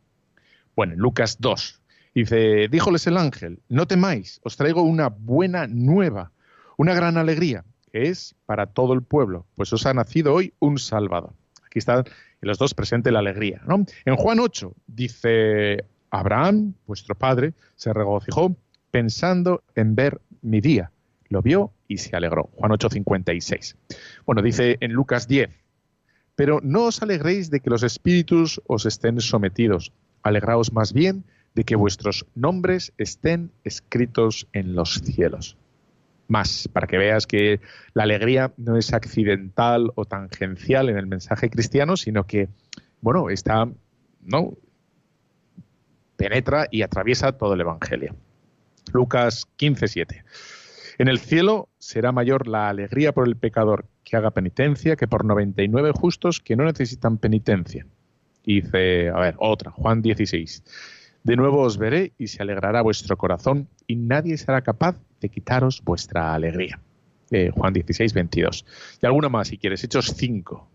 Bueno, en Lucas 2 dice, díjoles el ángel, no temáis, os traigo una buena nueva, una gran alegría, que es para todo el pueblo, pues os ha nacido hoy un Salvador. Aquí están los dos presente la alegría. En Juan 8 dice, Abraham, vuestro padre, se regocijó pensando en ver mi día. Lo vio y se alegró. Juan 8:56. Bueno, dice en Lucas 10, pero no os alegréis de que los espíritus os estén sometidos, alegraos más bien de que vuestros nombres estén escritos en los cielos. Más, para que veas que la alegría no es accidental o tangencial en el mensaje cristiano, sino que, bueno, está, ¿no? Penetra y atraviesa todo el Evangelio. Lucas 15:7. En el cielo será mayor la alegría por el pecador que haga penitencia que por 99 justos que no necesitan penitencia. Dice, a ver, otra, Juan 16. De nuevo os veré y se alegrará vuestro corazón y nadie será capaz de quitaros vuestra alegría. Eh, Juan 16, 22. Y alguna más, si quieres, Hechos 5.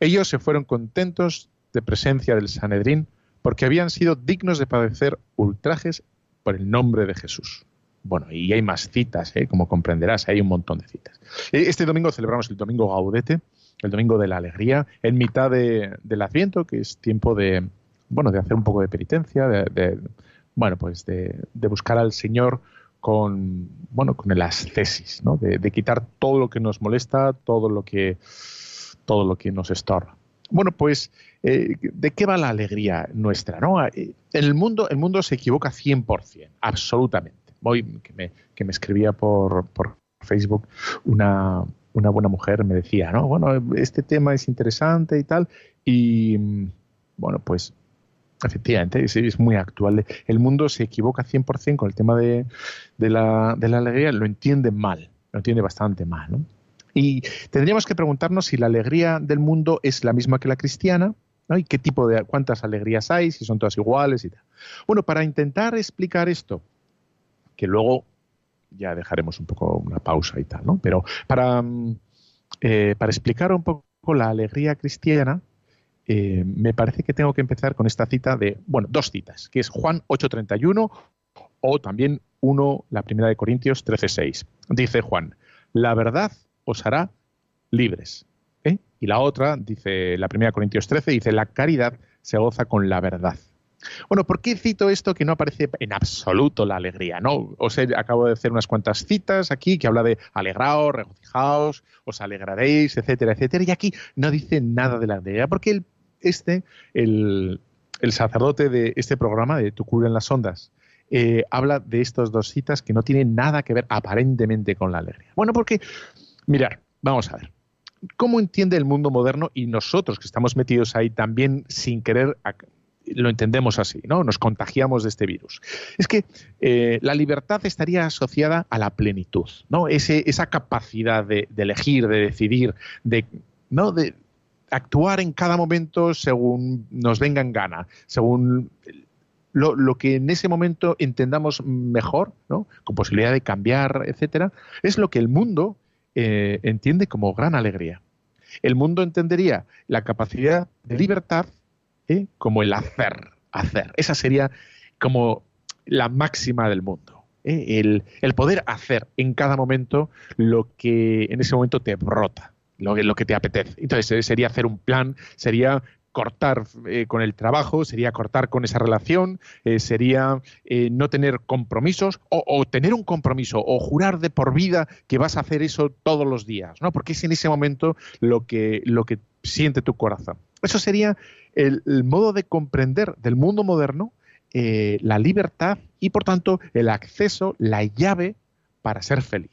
Ellos se fueron contentos de presencia del Sanedrín porque habían sido dignos de padecer ultrajes por el nombre de Jesús. Bueno, y hay más citas, ¿eh? como comprenderás, hay un montón de citas. Este domingo celebramos el domingo Gaudete, el domingo de la alegría, en mitad de, del Adviento, que es tiempo de, bueno, de hacer un poco de penitencia, de, de bueno, pues de, de, buscar al Señor con, bueno, con el ascesis, ¿no? De, de, quitar todo lo que nos molesta, todo lo que, todo lo que nos estorba. Bueno, pues, eh, ¿de qué va la alegría nuestra? ¿no? El, mundo, el mundo se equivoca 100%, absolutamente. Hoy que me, que me escribía por, por Facebook una, una, buena mujer, me decía, ¿no? Bueno, este tema es interesante y tal, y bueno, pues efectivamente es, muy actual. El mundo se equivoca 100% con el tema de, de, la, de la alegría, lo entiende mal, lo entiende bastante mal, ¿no? Y tendríamos que preguntarnos si la alegría del mundo es la misma que la cristiana, ¿no? y qué tipo de, cuántas alegrías hay, si son todas iguales y tal. Bueno, para intentar explicar esto, que luego ya dejaremos un poco una pausa y tal, ¿no? Pero para, eh, para explicar un poco la alegría cristiana, eh, me parece que tengo que empezar con esta cita de, bueno, dos citas, que es Juan 8:31 o también uno, la primera de Corintios 13:6. Dice Juan, la verdad os hará libres. ¿eh? Y la otra, dice la primera de Corintios 13, dice, la caridad se goza con la verdad. Bueno, ¿por qué cito esto que no aparece en absoluto la alegría? No, os he, acabo de hacer unas cuantas citas aquí que habla de alegraos, regocijaos, os alegraréis, etcétera, etcétera, y aquí no dice nada de la alegría, porque el, este, el, sacerdote de este programa, de Tu cura en las ondas, eh, habla de estas dos citas que no tienen nada que ver aparentemente con la alegría? Bueno, porque, mirar, vamos a ver. ¿Cómo entiende el mundo moderno y nosotros que estamos metidos ahí también sin querer lo entendemos así, ¿no? Nos contagiamos de este virus. Es que eh, la libertad estaría asociada a la plenitud, ¿no? Esa capacidad de, de elegir, de decidir, de, ¿no? de actuar en cada momento según nos venga en gana, según lo, que en ese momento entendamos mejor. Con posibilidad de cambiar, etcétera, es lo que el mundo eh, entiende como gran alegría. El mundo entendería la capacidad de libertad ¿eh? como el hacer, hacer. Esa sería como la máxima del mundo. ¿eh? El poder hacer en cada momento lo que en ese momento te brota, lo, que- lo que te apetece. Entonces eh, sería hacer un plan, sería cortar eh, con el trabajo, sería cortar con esa relación, eh, sería eh, no tener compromisos o, tener un compromiso o jurar de por vida que vas a hacer eso todos los días, ¿no? Porque es en ese momento lo que, lo que siente tu corazón. Eso sería el, el modo de comprender del mundo moderno la libertad y, por tanto, el acceso, la llave para ser feliz.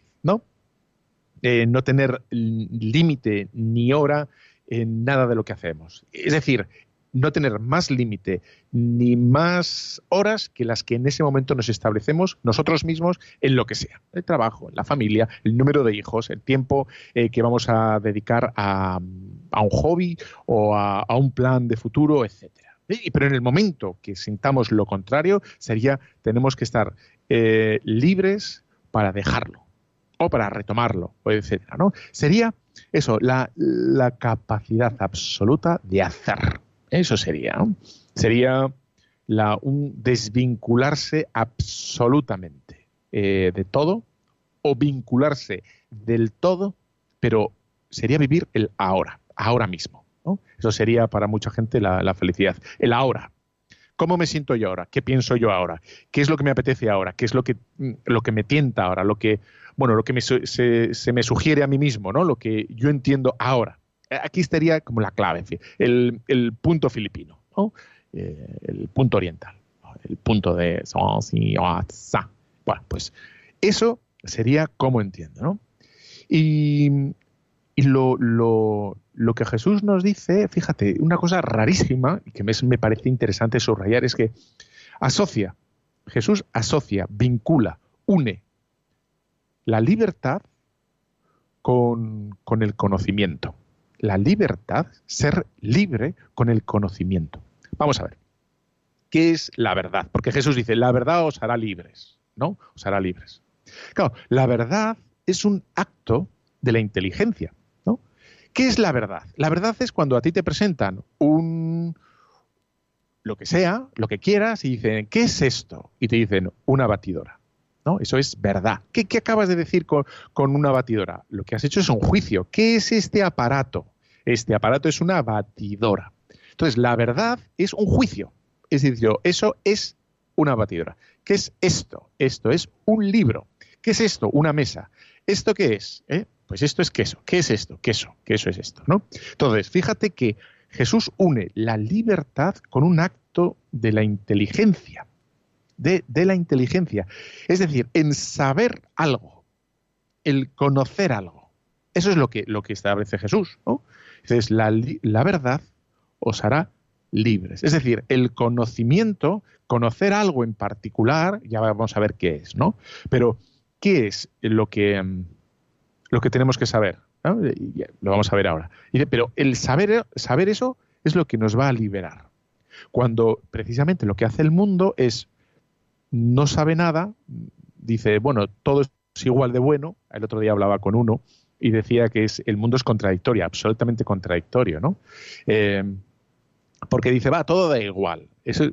Eh, no tener límite ni hora en nada de lo que hacemos. Es decir, no tener más límite ni más horas que las que en ese momento nos establecemos nosotros mismos en lo que sea, el trabajo, la familia, el número de hijos, el tiempo eh, que vamos a dedicar a, a un hobby o a, un plan de futuro, etcétera. Y- Pero en el momento que sintamos lo contrario, sería tenemos que estar eh, libres para dejarlo para retomarlo, etcétera, ¿no? Sería eso, la, la capacidad absoluta de hacer. Eso sería. Sería la, un desvincularse absolutamente eh, de todo o vincularse del todo, pero sería vivir el ahora, ahora mismo. Eso sería para mucha gente la, la felicidad. El ahora. ¿Cómo me siento yo ahora? ¿Qué pienso yo ahora? ¿Qué es lo que me apetece ahora? ¿Qué es lo que, mm, lo que me tienta ahora? Lo que, bueno, lo que me se, me sugiere a mí mismo, ¿no? Lo que yo entiendo ahora. Eh, Aquí estaría como la clave, en fin, el, punto filipino, ¿no? Eh, el punto oriental, el punto de. Bueno, pues eso sería como entiendo, ¿no? Y, lo que Jesús nos dice, fíjate, una cosa rarísima y que me, me parece interesante subrayar es que asocia, Jesús asocia, vincula, une la libertad con, con el conocimiento. La libertad, ser libre con el conocimiento. Vamos a ver. ¿Qué es la verdad? Porque Jesús dice, la verdad os hará libres, ¿no? Os hará libres. Claro, la verdad es un acto de la inteligencia, ¿no? ¿Qué es la verdad? La verdad es cuando a ti te presentan un lo que sea, lo que quieras, y dicen, ¿qué es esto? Y te dicen, una batidora. ¿No? Eso es verdad. ¿Qué, acabas de decir con, con una batidora? Lo que has hecho es un juicio. ¿Qué es este aparato? Este aparato es una batidora. Entonces, la verdad es un juicio. Es decir, eso es una batidora. ¿Qué es esto? Esto es un libro. ¿Qué es esto? Una mesa. ¿Esto qué es? ¿Eh? Pues esto es queso. ¿Qué es esto? Queso. Queso es esto, ¿no? Entonces, fíjate que Jesús une la libertad con un acto de la inteligencia. De, la inteligencia. Es decir, en saber algo, el conocer algo. Eso es lo que, lo que establece Jesús. Entonces, la, la verdad os hará libres. Es decir, el conocimiento, conocer algo en particular, ya vamos a ver qué es, ¿no? Pero, ¿qué es lo que, mm, lo que tenemos que saber? Lo vamos a ver ahora. Pero el saber, saber eso es lo que nos va a liberar. Cuando precisamente lo que hace el mundo es no sabe nada, dice, bueno, todo es igual de bueno. El otro día hablaba con uno y decía que es, el mundo es contradictorio, absolutamente contradictorio, ¿no? Eh, porque dice, va, todo da igual. Eso,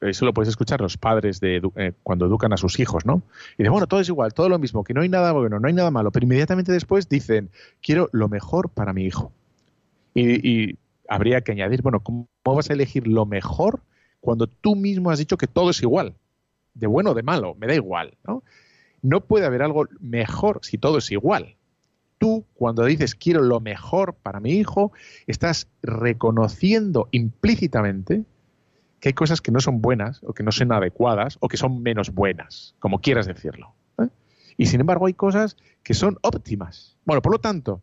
eso lo puedes escuchar los padres de eh, cuando educan a sus hijos, ¿no? Y de bueno, todo es igual, todo lo mismo, que no hay nada bueno, no hay nada malo, pero inmediatamente después dicen, quiero lo mejor para mi hijo. Y, y habría que añadir, bueno, ¿cómo vas a elegir lo mejor cuando tú mismo has dicho que todo es igual? De bueno o de malo, me da igual, ¿no? No puede haber algo mejor si todo es igual. Tú, cuando dices quiero lo mejor para mi hijo, estás reconociendo implícitamente que hay cosas que no son buenas o que no son adecuadas o que son menos buenas, como quieras decirlo. ¿eh? Y sin embargo hay cosas que son óptimas. Bueno, por lo tanto,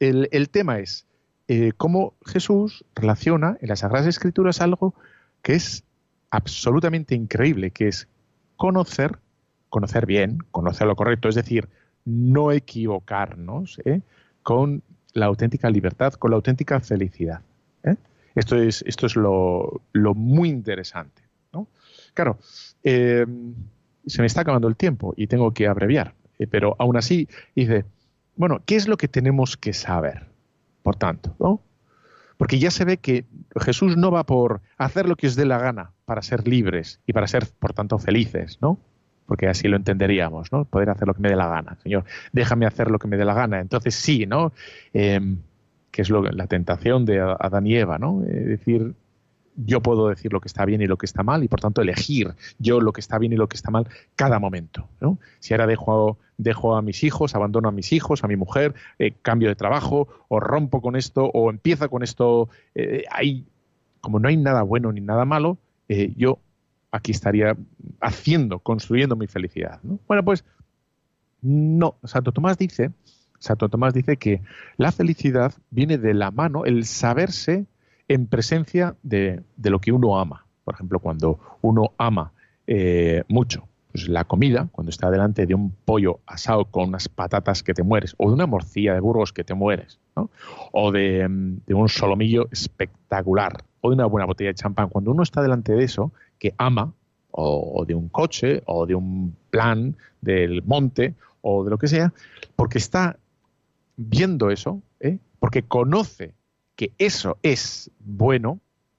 el, el tema es eh, cómo Jesús relaciona en las Sagradas Escrituras algo que es absolutamente increíble, que es conocer, conocer bien, conocer lo correcto, es decir, no equivocarnos ¿eh? con la auténtica libertad, con la auténtica felicidad. ¿eh? Esto es, esto es lo, lo muy interesante. Claro, eh, se me está acabando el tiempo y tengo que abreviar, pero aún así dice, bueno, ¿qué es lo que tenemos que saber? Por tanto, ¿no? Porque ya se ve que Jesús no va por hacer lo que os dé la gana para ser libres y para ser, por tanto, felices, ¿no? Porque así lo entenderíamos, ¿no? Poder hacer lo que me dé la gana. Señor, déjame hacer lo que me dé la gana. Entonces sí, ¿no? Eh, que es lo, la tentación de Adán y Eva, ¿no? Es decir, yo puedo decir lo que está bien y lo que está mal y por tanto elegir yo lo que está bien y lo que está mal cada momento. ¿no? Si ahora dejo, dejo a mis hijos, abandono a mis hijos, a mi mujer, eh, cambio de trabajo o rompo con esto o empiezo con esto, eh, hay, como no hay nada bueno ni nada malo, eh, yo aquí estaría haciendo, construyendo mi felicidad. ¿no? Bueno, pues no, Santo Tomás dice, Santo Tomás dice que la felicidad viene de la mano, el saberse en presencia de, de lo que uno ama. Por ejemplo, cuando uno ama eh, mucho pues la comida, cuando está delante de un pollo asado con unas patatas que te mueres, o de una morcilla de burgos que te mueres, o de, mm, de, un solomillo espectacular, o de una buena botella de champán, cuando uno está delante de eso, que ama, o, o de un coche, o de un plan del monte, o de lo que sea, porque está viendo eso, ¿eh? porque conoce que eso es bueno,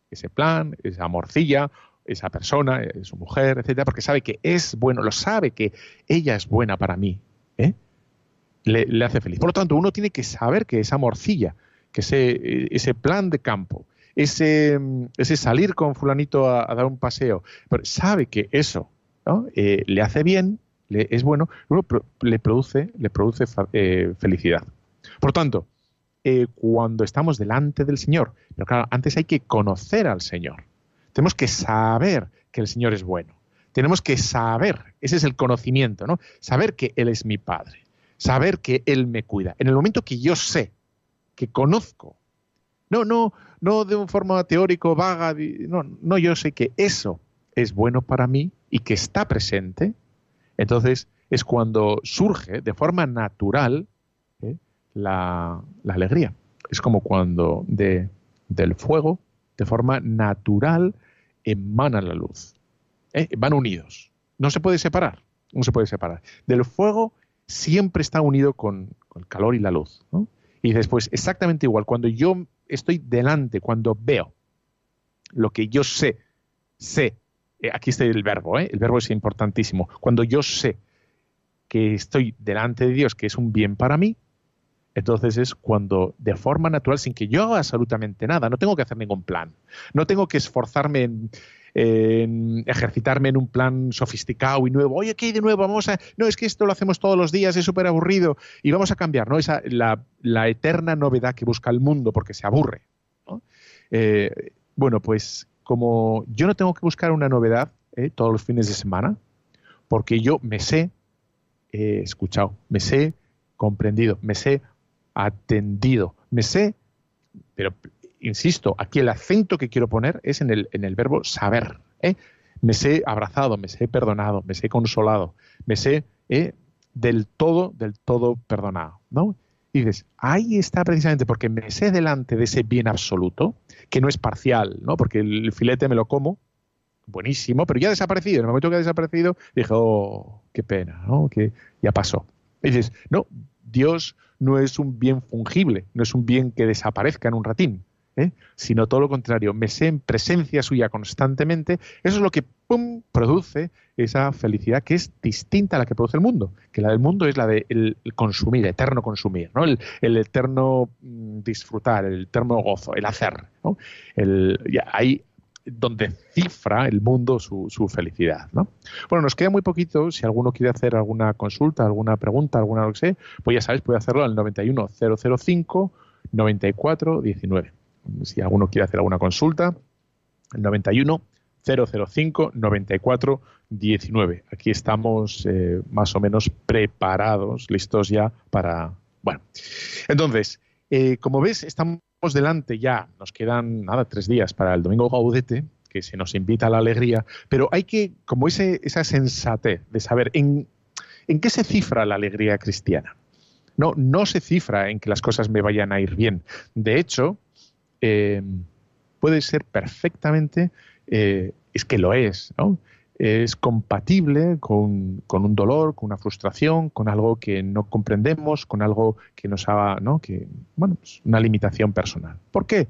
ese plan, esa morcilla, esa persona, eh, su mujer, etcétera, porque sabe que es bueno, lo sabe que ella es buena para mí, ¿eh? le, hace feliz. Por lo tanto, uno tiene que saber que esa morcilla, que ese, ese plan de campo, ese, ese salir con fulanito a, dar un paseo, pero sabe que eso eh, le hace bien, le, es bueno, uno le produce, le produce eh, felicidad. Por tanto, eh, cuando estamos delante del Señor. Pero claro, antes hay que conocer al Señor. Tenemos que saber que el Señor es bueno. Tenemos que saber, ese es el conocimiento, ¿no? Saber que Él es mi Padre. Saber que Él me cuida. En el momento que yo sé, que conozco, no, no, no de una forma teórico, vaga, no, no, yo sé que eso es bueno para mí y que está presente, entonces es cuando surge de forma natural la, la alegría. Es como cuando de, del fuego, de forma natural, emana la luz. ¿Eh? Van unidos. No se puede separar. No se puede separar. Del fuego siempre está unido con, el calor y la luz. Y después, exactamente igual, cuando yo estoy delante, cuando veo lo que yo sé, sé, eh, aquí está el verbo, ¿eh? el verbo es importantísimo, cuando yo sé que estoy delante de Dios, que es un bien para mí, entonces es cuando de forma natural, sin que yo haga absolutamente nada, no tengo que hacer ningún plan, no tengo que esforzarme en, ejercitarme en un plan sofisticado y nuevo. Oye, ¿qué hay de nuevo? Vamos a. No, es que esto lo hacemos todos los días, es súper aburrido y vamos a cambiar, ¿no? Esa, la, la, eterna novedad que busca el mundo porque se aburre. Eh, bueno, pues como yo no tengo que buscar una novedad ¿eh? todos los fines de semana, porque yo me sé eh, escuchado, me sé comprendido, me sé atendido. Me sé, pero insisto, aquí el acento que quiero poner es en el, en el verbo saber. ¿eh? Me sé abrazado, me sé perdonado, me sé consolado, me sé ¿eh? del todo, del todo perdonado. ¿no? Y dices, ahí está precisamente porque me sé delante de ese bien absoluto, que no es parcial, ¿no? porque el filete me lo como, buenísimo, pero ya ha desaparecido. En el momento que ha desaparecido, dije, oh, qué pena, ¿no? que ya pasó. Y dices, no, Dios no es un bien fungible, no es un bien que desaparezca en un ratín, ¿eh? sino todo lo contrario, me sé en presencia suya constantemente, eso es lo que pum, produce esa felicidad que es distinta a la que produce el mundo, que la del mundo es la de el, consumir, eterno consumir, ¿no? el, eterno mm, disfrutar, el eterno gozo, el hacer. hay, donde cifra el mundo su, su, felicidad. ¿no? Bueno, nos queda muy poquito. Si alguno quiere hacer alguna consulta, alguna pregunta, alguna lo que sea, pues ya sabes, puede hacerlo al 91005 9419. Si alguno quiere hacer alguna consulta, el 91 005 94 19. Aquí estamos eh, más o menos preparados, listos ya para... Bueno, entonces, eh, como ves, estamos delante ya, nos quedan nada, tres días para el Domingo Gaudete, que se nos invita a la alegría, pero hay que, como ese, esa sensatez de saber en, en qué se cifra la alegría cristiana. No, no se cifra en que las cosas me vayan a ir bien. De hecho, eh, puede ser perfectamente, eh, es que lo es, ¿no? Es compatible con, con, un dolor, con una frustración, con algo que no comprendemos, con algo que nos haga, ¿no? Que, bueno, pues una limitación personal. ¿Por qué?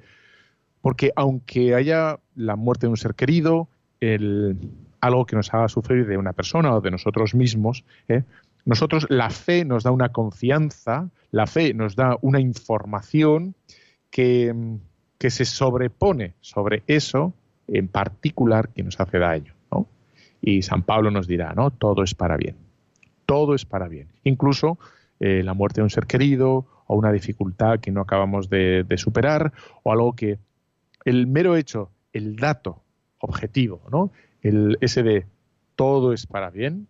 Porque aunque haya la muerte de un ser querido, el, algo que nos haga sufrir de una persona o de nosotros mismos, ¿eh? nosotros la fe nos da una confianza, la fe nos da una información que, que se sobrepone sobre eso en particular que nos hace daño. Y San Pablo nos dirá, ¿no? Todo es para bien. Todo es para bien. Incluso eh, la muerte de un ser querido o una dificultad que no acabamos de, de, superar o algo que el mero hecho, el dato objetivo, ¿no? El, ese de todo es para bien,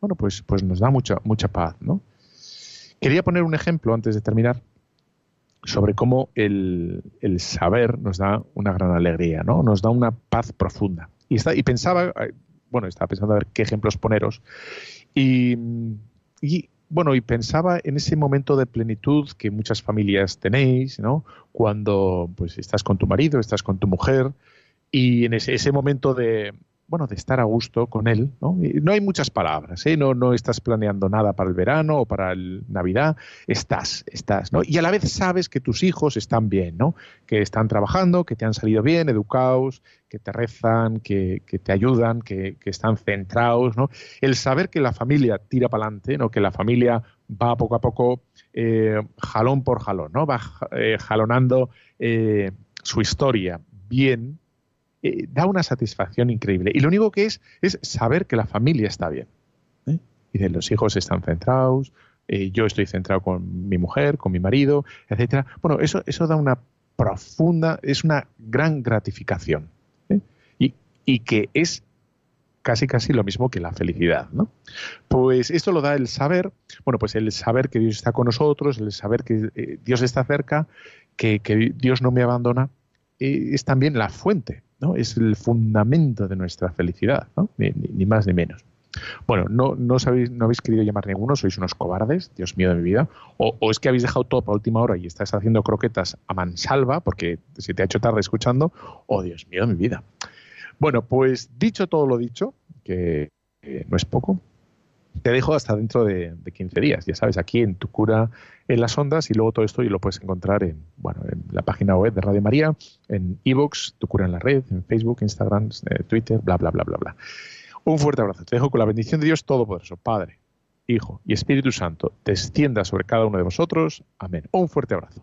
bueno, pues, pues nos da mucha, mucha paz, ¿no? Quería poner un ejemplo antes de terminar sobre cómo el, el, saber nos da una gran alegría, ¿no? Nos da una paz profunda. Y, está, y pensaba, bueno, estaba pensando a ver qué ejemplos poneros. Y, y, bueno, y pensaba en ese momento de plenitud que muchas familias tenéis, ¿no? Cuando pues estás con tu marido, estás con tu mujer, y en ese, ese momento de, bueno, de estar a gusto con él, ¿no? Y no hay muchas palabras, ¿eh? No, no estás planeando nada para el verano o para el Navidad, estás, estás, ¿no? Y a la vez sabes que tus hijos están bien, ¿no? Que están trabajando, que te han salido bien, educados, que te rezan, que, que te ayudan, que, que, están centrados, ¿no? El saber que la familia tira para adelante, ¿no? Que la familia va poco a poco, eh, jalón por jalón, ¿no? Va eh, jalonando su historia bien, eh, da una satisfacción increíble. Y lo único que es es saber que la familia está bien. ¿eh? Y de los hijos están centrados, eh, yo estoy centrado con mi mujer, con mi marido, etcétera. Bueno, eso, eso da una profunda, es una gran gratificación. Y, y, que es casi casi lo mismo que la felicidad, ¿no? Pues esto lo da el saber, bueno, pues el saber que Dios está con nosotros, el saber que Dios está cerca, que, que Dios no me abandona, es también la fuente ¿no? Es el fundamento de nuestra felicidad, ¿no? ni, más ni menos. Bueno, no, no, sabéis, no habéis querido llamar ninguno, sois unos cobardes, Dios mío de mi vida, o, o, es que habéis dejado todo para última hora y estás haciendo croquetas a mansalva porque se te ha hecho tarde escuchando, oh, Dios mío de mi vida. Bueno, pues dicho todo lo dicho, que no es poco, te dejo hasta dentro de, de, 15 días, ya sabes, aquí en tu cura en las ondas y luego todo esto y lo puedes encontrar en, bueno, en la página web de Radio María, en iVoox, tu cura en la red, en Facebook, Instagram, eh, Twitter, bla, bla, bla, bla, bla. Un fuerte abrazo. Te dejo con la bendición de Dios Todopoderoso, Padre, Hijo y Espíritu Santo, descienda sobre cada uno de vosotros. Amén. Un fuerte abrazo.